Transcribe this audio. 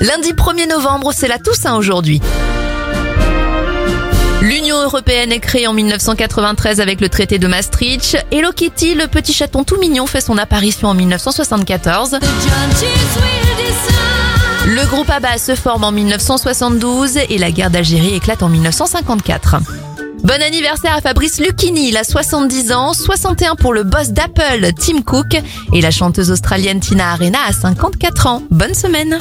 Lundi 1er novembre, c'est la Toussaint aujourd'hui. L'Union européenne est créée en 1993 avec le traité de Maastricht. Hello Kitty, le petit chaton tout mignon, fait son apparition en 1974. Le groupe ABBA se forme en 1972 et la guerre d'Algérie éclate en 1954. Bon anniversaire à Fabrice Lucchini, il a 70 ans, 61 pour le boss d'Apple, Tim Cook, et la chanteuse australienne Tina Arena a 54 ans. Bonne semaine